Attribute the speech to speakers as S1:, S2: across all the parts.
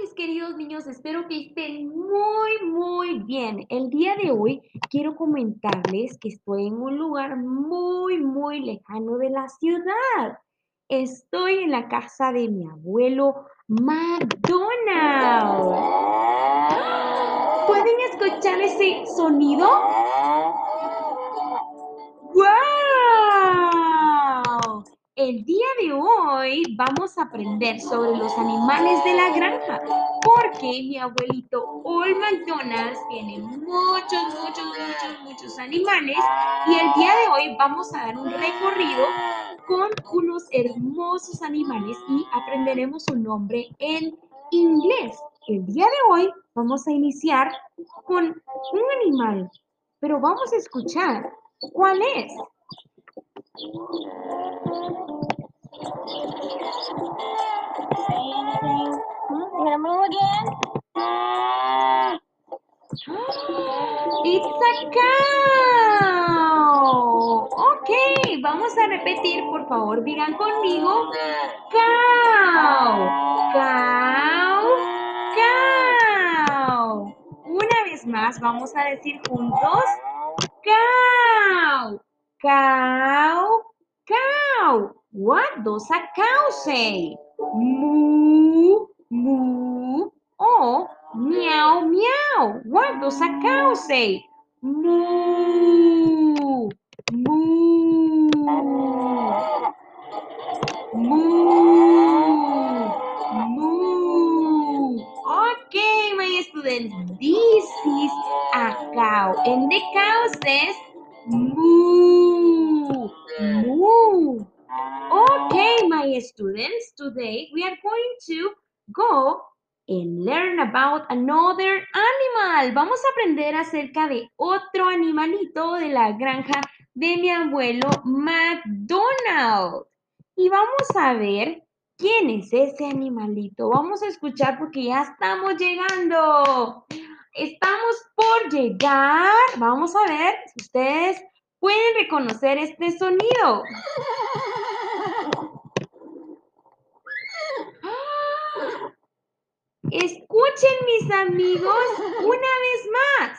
S1: mis queridos niños, espero que estén muy, muy bien. El día de hoy quiero comentarles que estoy en un lugar muy, muy lejano de la ciudad. Estoy en la casa de mi abuelo McDonald. ¿Pueden escuchar ese sonido? El día de hoy vamos a aprender sobre los animales de la granja, porque mi abuelito Old McDonald's tiene muchos, muchos, muchos, muchos animales y el día de hoy vamos a dar un recorrido con unos hermosos animales y aprenderemos su nombre en inglés. El día de hoy vamos a iniciar con un animal, pero vamos a escuchar cuál es. It's a cow. Ok, vamos a repetir, por favor, digan conmigo. Cow, cow, cow. Una vez más, vamos a decir juntos. Cow, cow, cow. What does a cow say? Moo, moo, or meow, meow. What does a cow say? Moo, moo, moo, moo. Okay, my students, this is a cow. And the cow says and learn about another animal. Vamos a aprender acerca de otro animalito de la granja de mi abuelo McDonald. Y vamos a ver quién es ese animalito. Vamos a escuchar porque ya estamos llegando. Estamos por llegar. Vamos a ver si ustedes pueden reconocer este sonido. Escuchen mis amigos una vez más.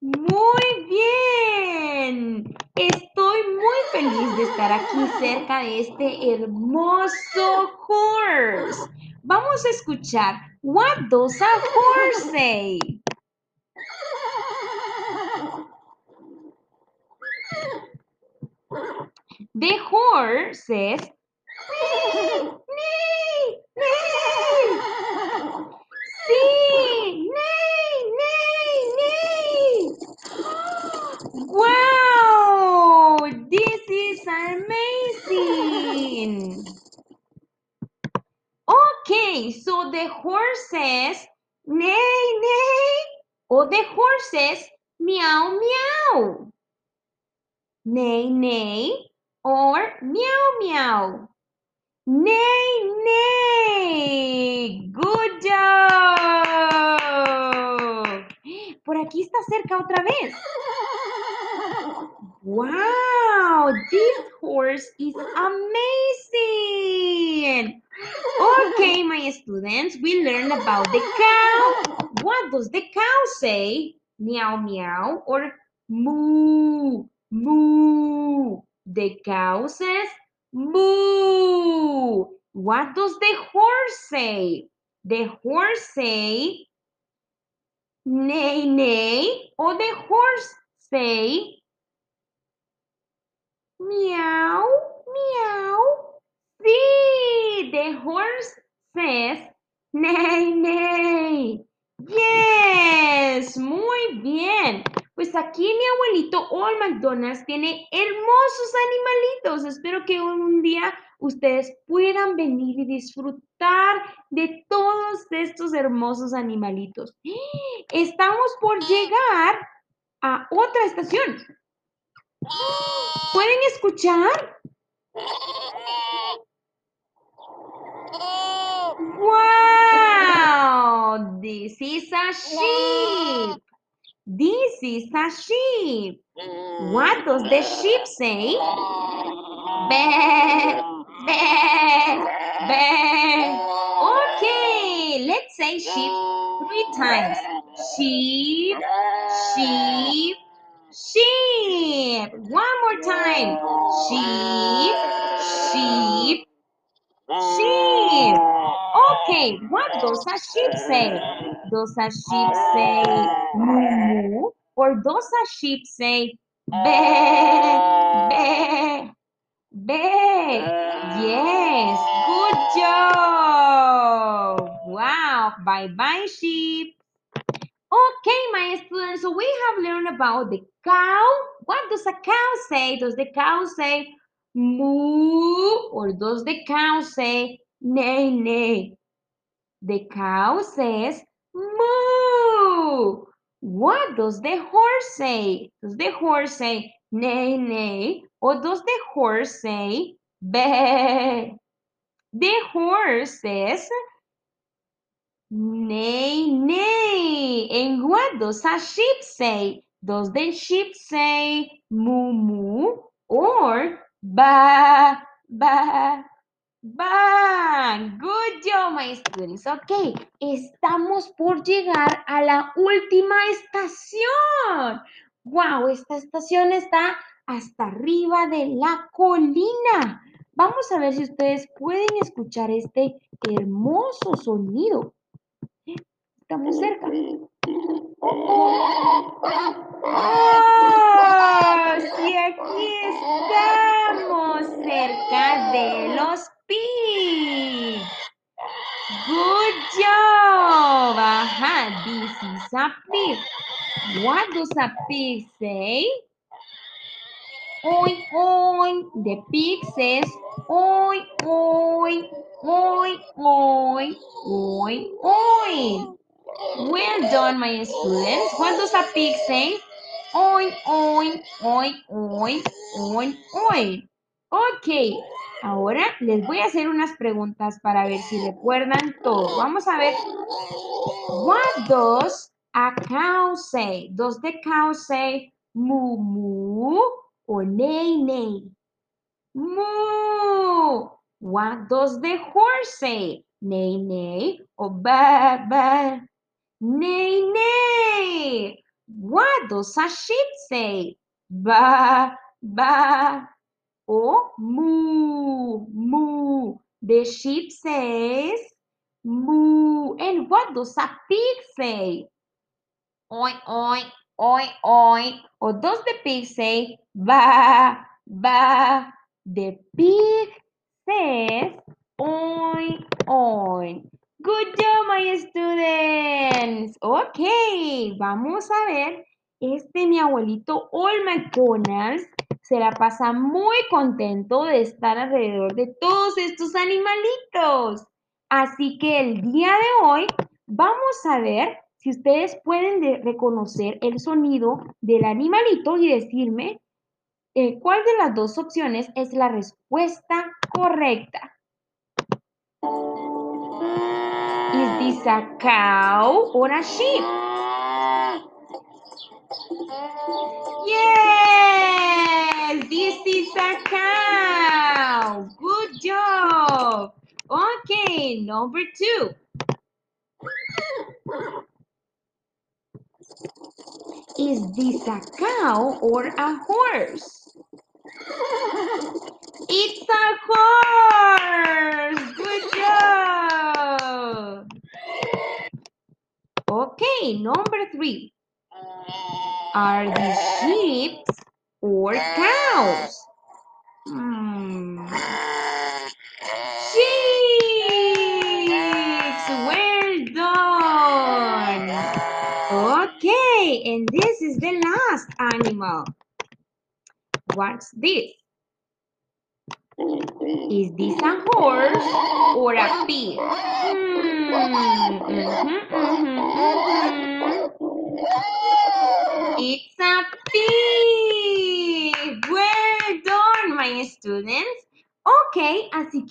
S1: Muy bien. Estoy muy feliz de estar aquí cerca de este hermoso horse. Vamos a escuchar. What does a horse say? The horse says, So the horse says, neigh, neigh, or the horse says, meow, meow. Neigh, neigh, or meow, meow. Neigh, neigh. Good job. Por aquí está cerca otra vez. Wow, this horse is amazing. Okay, my students, we learned about the cow. What does the cow say? Meow, meow, or moo, moo. The cow says moo. What does the horse say? The horse say neigh, neigh, or the horse say meow, meow. Sí, the horse says neigh, neigh. Yes, muy bien. Pues aquí mi abuelito Old McDonald's tiene hermosos animalitos. Espero que un día ustedes puedan venir y disfrutar de todos estos hermosos animalitos. Estamos por llegar a otra estación. ¿Pueden escuchar? Wow, this is a sheep. This sees a sheep. What does the sheep say? Baa, baa, baa. Okay, let's say sheep three times. Sheep, sheep, sheep. One more time. Sheep, sheep, sheep. Okay, what does a sheep say? Does a sheep say moo moo? Or does a ah. sheep say be, be, be? Yes, good job. Wow, bye-bye sheep. Okay, my students, so we have learned about the cow. What does a cow say? Does the cow say moo or does the cow say neigh neigh? The cow says moo. What does the horse say? Does the horse say neigh neigh or does the horse say Be. The horse says neigh, neigh. And what does a sheep say? Does the sheep say moo, moo or ba, ba, ba? Good job, my students. Ok, estamos por llegar a la última estación. Wow, esta estación está hasta arriba de la colina. Vamos a ver si ustedes pueden escuchar este hermoso sonido. Estamos cerca. ¡Oh! Sí, aquí estamos cerca de los pigs. Good job. Ajá, this is a pig. What does a pig say? Oi, oi. The pig says oi, oi, oi, oi, oi, oi. Well done, my students. What does a pig say? Oi, oi, oi, oi, oi, oi. Ok, ahora les voy a hacer unas preguntas para ver si recuerdan todo. Vamos a ver. What does a cow say? Does the cow say moo moo or neigh neigh? Moo. What does the horse say? Neigh neigh or ba ba? Neigh neigh. What does a sheep say? Ba ba or moo moo? The sheep says moo. And what does a pig say? Oi oi oi oi. Or does the pig say ba ba? The pig says oi oi. Good job, my students. Ok, vamos a ver. Este mi abuelito Old McDonald's se la pasa muy contento de estar alrededor de todos estos animalitos. Así que el día de hoy vamos a ver si ustedes pueden de- reconocer el sonido del animalito y decirme eh, cuál de las dos opciones es la respuesta correcta. Is this a cow or a sheep? Yes, this is a cow. Good job. Okay, number two. Is this a cow or a horse? It's a horse. Good job. Okay, number three. Are these sheep or cows? Hmm. Sheep. Well done. Okay, and this is the last animal. What's this? Is this a horse or a pig? Hmm. mhm, mhm, mhm.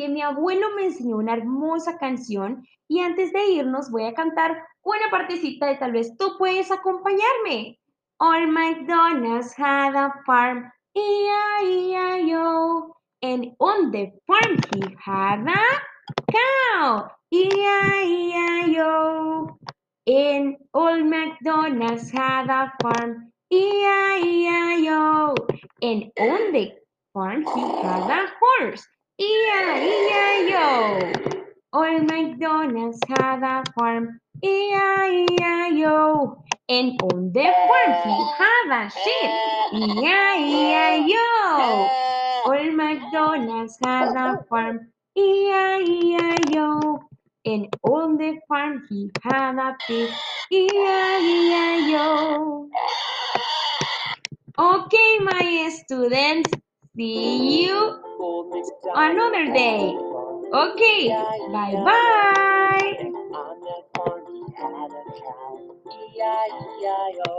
S1: Que mi abuelo me enseñó una hermosa canción y antes de irnos voy a cantar una partecita de tal vez tú puedes acompañarme. Old MacDonald's had a farm, E-I-E-I-O. And on the farm he had a cow, E-I-E-I-O. And old MacDonald's had a farm, E-I-E-I-O. And on the farm he had a horse, E-I-E-I-O. Old MacDonald's had a farm, E-I-E-I-O. And on the farm he had a sheep, E-I-E-I-O. Old MacDonald's had a farm, E-I-E-I-O. And on the farm he had a pig, E-I-E-I-O. Okay, my students, see you another day. Okay, bye-bye.
S2: On